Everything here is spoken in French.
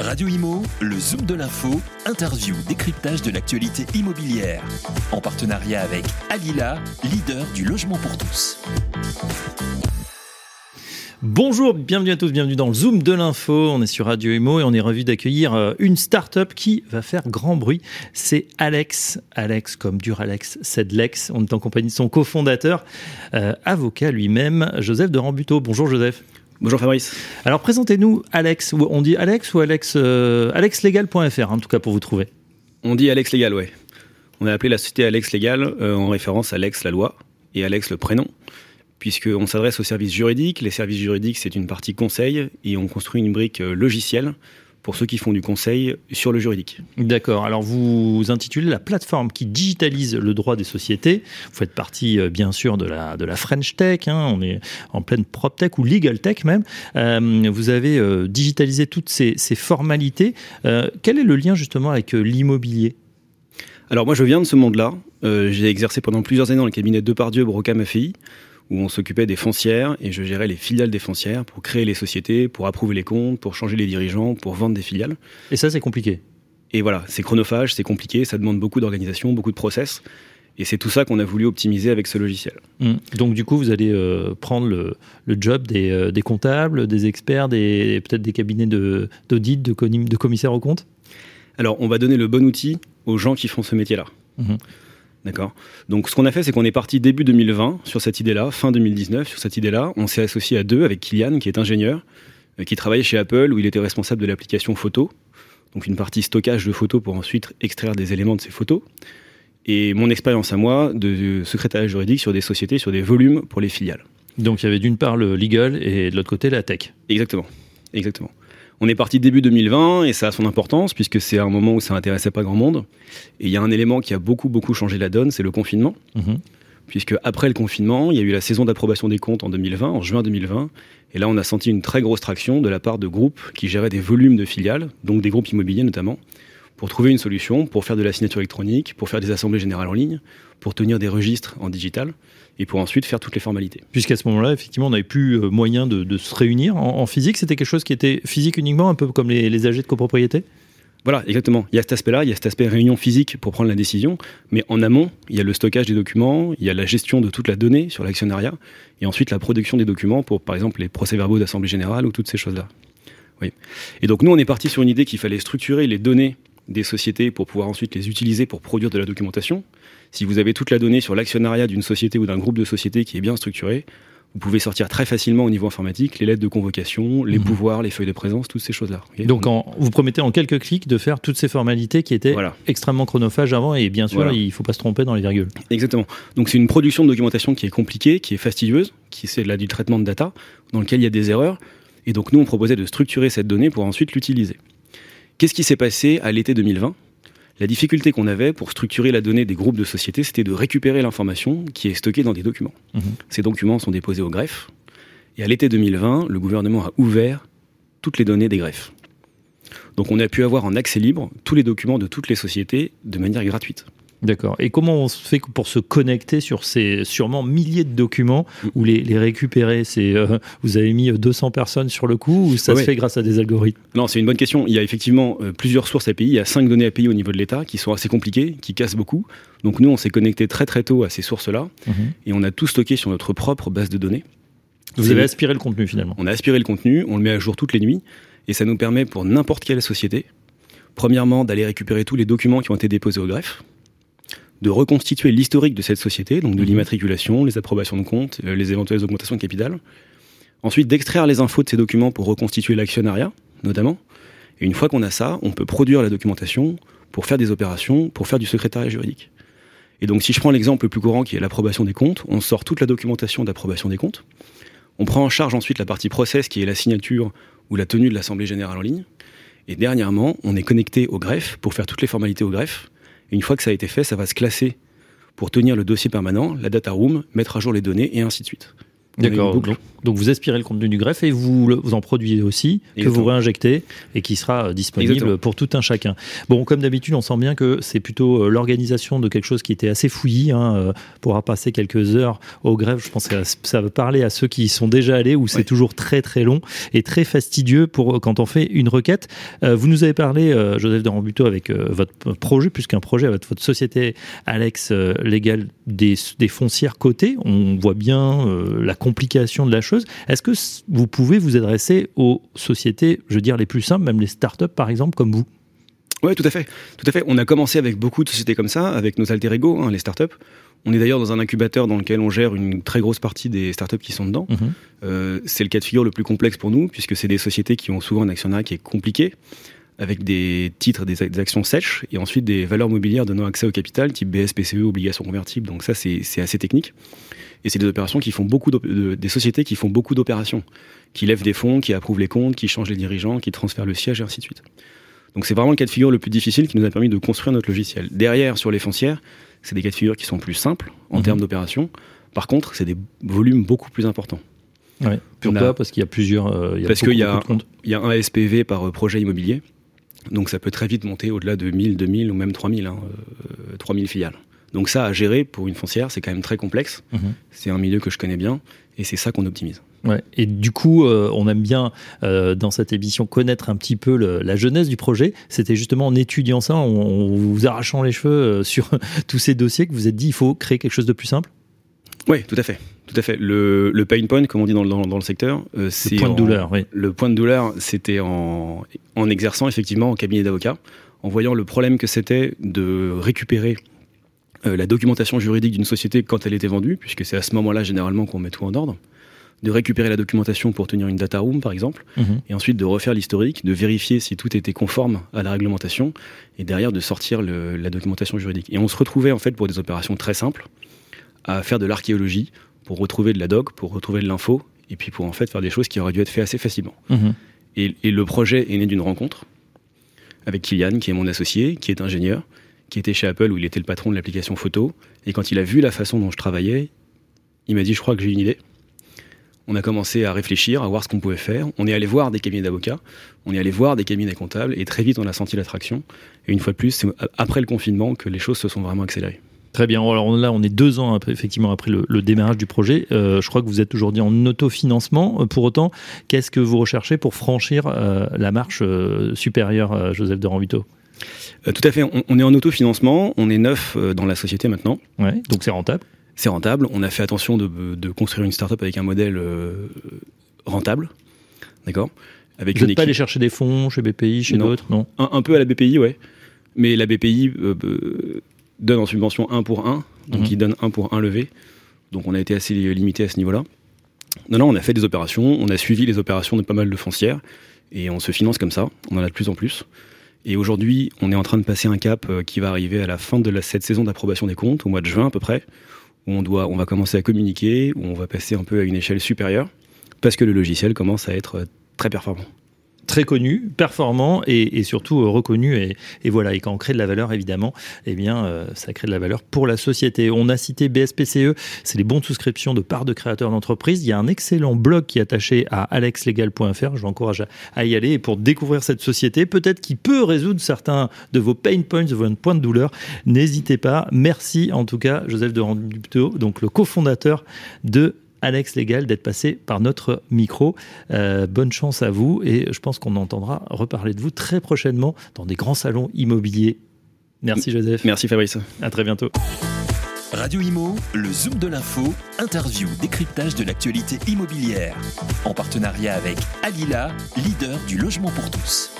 Radio Imo, le Zoom de l'info, interview, décryptage de l'actualité immobilière. En partenariat avec Alila, leader du logement pour tous. Bonjour, bienvenue à tous, bienvenue dans le Zoom de l'info. On est sur Radio Imo et on est ravi d'accueillir euh, une start-up qui va faire grand bruit. C'est Alex. Alex comme Duralex, Lex. On est en compagnie de son cofondateur, euh, avocat lui-même, Joseph de Rambuteau. Bonjour Joseph. Bonjour Fabrice. Alors présentez-nous Alex. On dit Alex ou Alex euh, AlexLegal.fr en tout cas pour vous trouver. On dit Alex Legal, ouais. On a appelé la société Alex Legal en référence à Alex la loi et Alex le prénom puisqu'on s'adresse aux services juridiques. Les services juridiques, c'est une partie conseil, et on construit une brique euh, logicielle pour ceux qui font du conseil sur le juridique. D'accord. Alors vous intitulez la plateforme qui digitalise le droit des sociétés. Vous faites partie euh, bien sûr de la, de la French Tech. Hein. On est en pleine prop tech ou legal tech même. Euh, vous avez digitalisé toutes ces, formalités. quel est le lien justement avec l'immobilier? Alors moi je viens de ce monde-là. J'ai exercé pendant plusieurs années dans le cabinet de Depardieu, Brocam, AFI où on s'occupait des foncières et je gérais les filiales des foncières pour créer les sociétés, pour approuver les comptes, pour changer les dirigeants, pour vendre des filiales. Et ça, c'est compliqué. Et voilà, c'est chronophage, c'est compliqué, ça demande beaucoup d'organisation, beaucoup de process. Et c'est tout ça qu'on a voulu optimiser avec ce logiciel. Mmh. Donc du coup, vous allez euh, prendre le, job euh, des, comptables, des experts, des, peut-être des cabinets d'audit, de, de, commissaires aux comptes? Alors, on va donner le bon outil aux gens qui font ce métier-là. Mmh. D'accord. Donc ce qu'on a fait, c'est qu'on est parti début 2020 sur cette idée-là, fin 2019 sur cette idée-là. On s'est associé à deux avec Kylian, qui est ingénieur, euh, qui travaillait chez Apple, où il était responsable de l'application photo. Donc une partie stockage de photos pour ensuite extraire des éléments de ces photos. Et mon expérience à moi de secrétariat juridique sur des sociétés, sur des volumes pour les filiales. Donc il y avait d'une part le legal et de l'autre côté la tech. Exactement. Exactement. On est parti début 2020 et ça a son importance puisque c'est un moment où ça n'intéressait pas grand monde. Et il y a un élément qui a beaucoup beaucoup changé la donne, c'est le confinement. Mhm. Puisque après le confinement, il y a eu la saison d'approbation des comptes en 2020, en juin 2020. Et là, on a senti une très grosse traction de la part de groupes qui géraient des volumes de filiales, donc des groupes immobiliers notamment, pour trouver une solution, pour faire de la signature électronique, pour faire des assemblées générales en ligne, pour tenir des registres en digital et pour ensuite faire toutes les formalités. Puisqu'à ce moment-là, effectivement, on n'avait plus euh, moyen de, se réunir en, physique. C'était quelque chose qui était physique uniquement, un peu comme les, les AG de copropriété? Voilà, exactement. Il y a cet aspect-là, il y a cet aspect réunion physique pour prendre la décision, mais en amont, il y a le stockage des documents, il y a la gestion de toute la donnée sur l'actionnariat, et ensuite la production des documents pour, par exemple, les procès-verbaux d'assemblée générale ou toutes ces choses-là. Oui. Et donc nous, on est parti sur une idée qu'il fallait structurer les données des sociétés pour pouvoir ensuite les utiliser pour produire de la documentation. Si vous avez toute la donnée sur l'actionnariat d'une société ou d'un groupe de sociétés qui est bien structuré, vous pouvez sortir très facilement au niveau informatique les lettres de convocation, les mhm. pouvoirs, les feuilles de présence, toutes ces choses-là. Donc vous promettez en quelques clics de faire toutes ces formalités qui étaient extrêmement chronophages avant et bien sûr il ne faut pas se tromper dans les virgules. Exactement. Donc c'est une production de documentation qui est compliquée, qui est fastidieuse, qui c'est là du traitement de data, dans lequel il y a des erreurs. Et donc nous on proposait de structurer cette donnée pour ensuite l'utiliser. Qu'est-ce qui s'est passé à l'été 2020 La difficulté qu'on avait pour structurer la donnée des groupes de sociétés, c'était de récupérer l'information qui est stockée dans des documents. Mhm. Ces documents sont déposés au greffe. Et à l'été 2020, le gouvernement a ouvert toutes les données des greffes. Donc on a pu avoir en accès libre tous les documents de toutes les sociétés de manière gratuite. D'accord. Et comment on se fait pour se connecter sur ces sûrement milliers de documents ou les, les récupérer? C'est euh, vous avez mis 200 personnes sur le coup ou ça se fait grâce à des algorithmes? Non, c'est une bonne question. Il y a effectivement euh, plusieurs sources API. Il y a cinq données API au niveau de l'État qui sont assez compliquées, qui cassent beaucoup. Donc nous, on s'est connecté très très tôt à ces sources-là mhm. et on a tout stocké sur notre propre base de données. Vous avez aspiré le contenu finalement On a aspiré le contenu, on le met à jour toutes les nuits et ça nous permet pour n'importe quelle société, premièrement, d'aller récupérer tous les documents qui ont été déposés au greffe de reconstituer l'historique de cette société, donc de mhm. l'immatriculation, les approbations de comptes, euh, les éventuelles augmentations de capital. Ensuite, d'extraire les infos de ces documents pour reconstituer l'actionnariat, notamment. Et une fois qu'on a ça, on peut produire la documentation pour faire des opérations, pour faire du secrétariat juridique. Et donc, si je prends l'exemple le plus courant qui est l'approbation des comptes, on sort toute la documentation d'approbation des comptes. On prend en charge ensuite la partie process qui est la signature ou la tenue de l'Assemblée générale en ligne. Et dernièrement, on est connecté au greffe pour faire toutes les formalités au greffe une fois que ça a été fait, ça va se classer pour tenir le dossier permanent, la data room, mettre à jour les données et ainsi de suite. D'accord. Donc, vous aspirez le contenu du greffe et vous, vous en produisez aussi, que vous réinjectez et qui sera euh, disponible pour tout un chacun. Bon, comme d'habitude, on sent bien que c'est plutôt euh, l'organisation de quelque chose qui était assez fouillis. Hein, euh, pourra passer quelques heures au greffe. Je pense que ça va parler à ceux qui y sont déjà allés où c'est toujours très très long et très fastidieux pour quand on fait une requête. vous nous avez parlé, Joseph de Rambuteau, avec votre projet, plus qu'un projet, avec votre société Alex Légal des, des foncières cotées. On voit bien la complication de la chose. Est-ce que vous pouvez vous adresser aux sociétés, je veux dire, les plus simples, même les startups par exemple, comme vous? Oui, tout à fait. Tout à fait. On a commencé avec beaucoup de sociétés comme ça, avec nos alter ego, hein, les startups. On est d'ailleurs dans un incubateur dans lequel on gère une très grosse partie des startups qui sont dedans. Mhm. Euh, c'est le cas de figure le plus complexe pour nous, puisque c'est des sociétés qui ont souvent un actionnariat qui est compliqué, avec des titres, des, actions sèches, et ensuite des valeurs mobilières donnant accès au capital, type BSPCE, obligations convertibles. Donc ça, c'est assez technique. Et c'est des opérations qui font beaucoup des sociétés qui font beaucoup d'opérations, qui lèvent des fonds, qui approuvent les comptes, qui changent les dirigeants, qui transfèrent le siège et ainsi de suite. Donc c'est vraiment le cas de figure le plus difficile qui nous a permis de construire notre logiciel. Derrière, sur les foncières, c'est des cas de figure qui sont plus simples en mhm. termes d'opérations. Par contre, c'est des volumes beaucoup plus importants. Ouais. Pourquoi? Parce qu'il y a plusieurs. Euh, parce qu'il y, a, y a un SPV par euh, projet immobilier. Donc ça peut très vite monter au-delà de 1000, 2000 ou même 3000, hein, 3000 euh, filiales. Donc ça, à gérer pour une foncière, c'est quand même très complexe. Mhm. C'est un milieu que je connais bien et c'est ça qu'on optimise. Ouais. Et du coup, euh, on aime bien euh, dans cette émission connaître un petit peu la jeunesse du projet. C'était justement en étudiant ça, en, vous arrachant les cheveux euh, sur tous ces dossiers que vous êtes dit il faut créer quelque chose de plus simple? Oui, tout à fait. Tout à fait. Le, pain point, comme on dit dans, le secteur, c'est le point de douleur. Oui. Le point de douleur, c'était en, en exerçant effectivement en cabinet d'avocat, en voyant le problème que c'était de récupérer euh, la documentation juridique d'une société quand elle était vendue, puisque c'est à ce moment-là généralement qu'on met tout en ordre, de récupérer la documentation pour tenir une data room par exemple, mhm. et ensuite de refaire l'historique, de vérifier si tout était conforme à la réglementation, et derrière de sortir la documentation juridique. Et on se retrouvait en fait pour des opérations très simples à faire de l'archéologie pour retrouver de la doc, pour retrouver de l'info, et puis pour en fait faire des choses qui auraient dû être faites assez facilement. Mhm. Et, et le projet est né d'une rencontre avec Kylian, qui est mon associé, qui est ingénieur, qui était chez Apple où il était le patron de l'application photo. Et quand il a vu la façon dont je travaillais, il m'a dit Je crois que j'ai une idée. On a commencé à réfléchir, à voir ce qu'on pouvait faire. On est allé voir des cabinets d'avocats, on est allé voir des cabinets comptables, et très vite on a senti l'attraction. Et une fois de plus, c'est après le confinement que les choses se sont vraiment accélérées. Très bien. Alors là, on est deux ans après, effectivement après le, démarrage du projet. Euh, je crois que vous êtes aujourd'hui en autofinancement. Pour autant, qu'est-ce que vous recherchez pour franchir euh, la marche euh, supérieure, Joseph de Ranvito euh, tout à fait. On, est en autofinancement. On est neuf euh, dans la société maintenant. Ouais, donc c'est rentable? C'est rentable. On a fait attention de, construire une startup avec un modèle euh, rentable. D'accord? Avec Vous n'êtes pas allé chercher des fonds chez BPI, chez d'autres? Non. Un, peu à la BPI, ouais. Mais la BPI donne en subvention 1 pour 1. Donc il donne 1 pour 1 levé. Donc on a été assez limité à ce niveau-là. Non, non, on a fait des opérations. On a suivi les opérations de pas mal de foncières. Et on se finance comme ça. On en a de plus en plus. Et aujourd'hui, on est en train de passer un cap euh, qui va arriver à la fin de cette saison d'approbation des comptes, au mois de juin à peu près, où on, doit, on va commencer à communiquer, où on va passer un peu à une échelle supérieure, parce que le logiciel commence à être euh, très performant très connu, performant et, surtout euh, reconnu. Et, voilà, et quand on crée de la valeur, évidemment, eh bien, euh, ça crée de la valeur pour la société. On a cité BSPCE, c'est les bons de souscription de parts de créateurs d'entreprise. Il y a un excellent blog qui est attaché à alexlegal.fr. Je vous encourage à, y aller pour découvrir cette société, peut-être qui peut résoudre certains de vos pain points, de vos points de douleur. N'hésitez pas. Merci en tout cas, Joseph de Randupto, donc le cofondateur de Alex Légal d'être passé par notre micro. Euh, bonne chance à vous et je pense qu'on entendra reparler de vous très prochainement dans des grands salons immobiliers. Merci Joseph. Merci Fabrice. À très bientôt. Radio Imo, le Zoom de l'info, interview, décryptage de l'actualité immobilière. En partenariat avec Alila, leader du logement pour tous.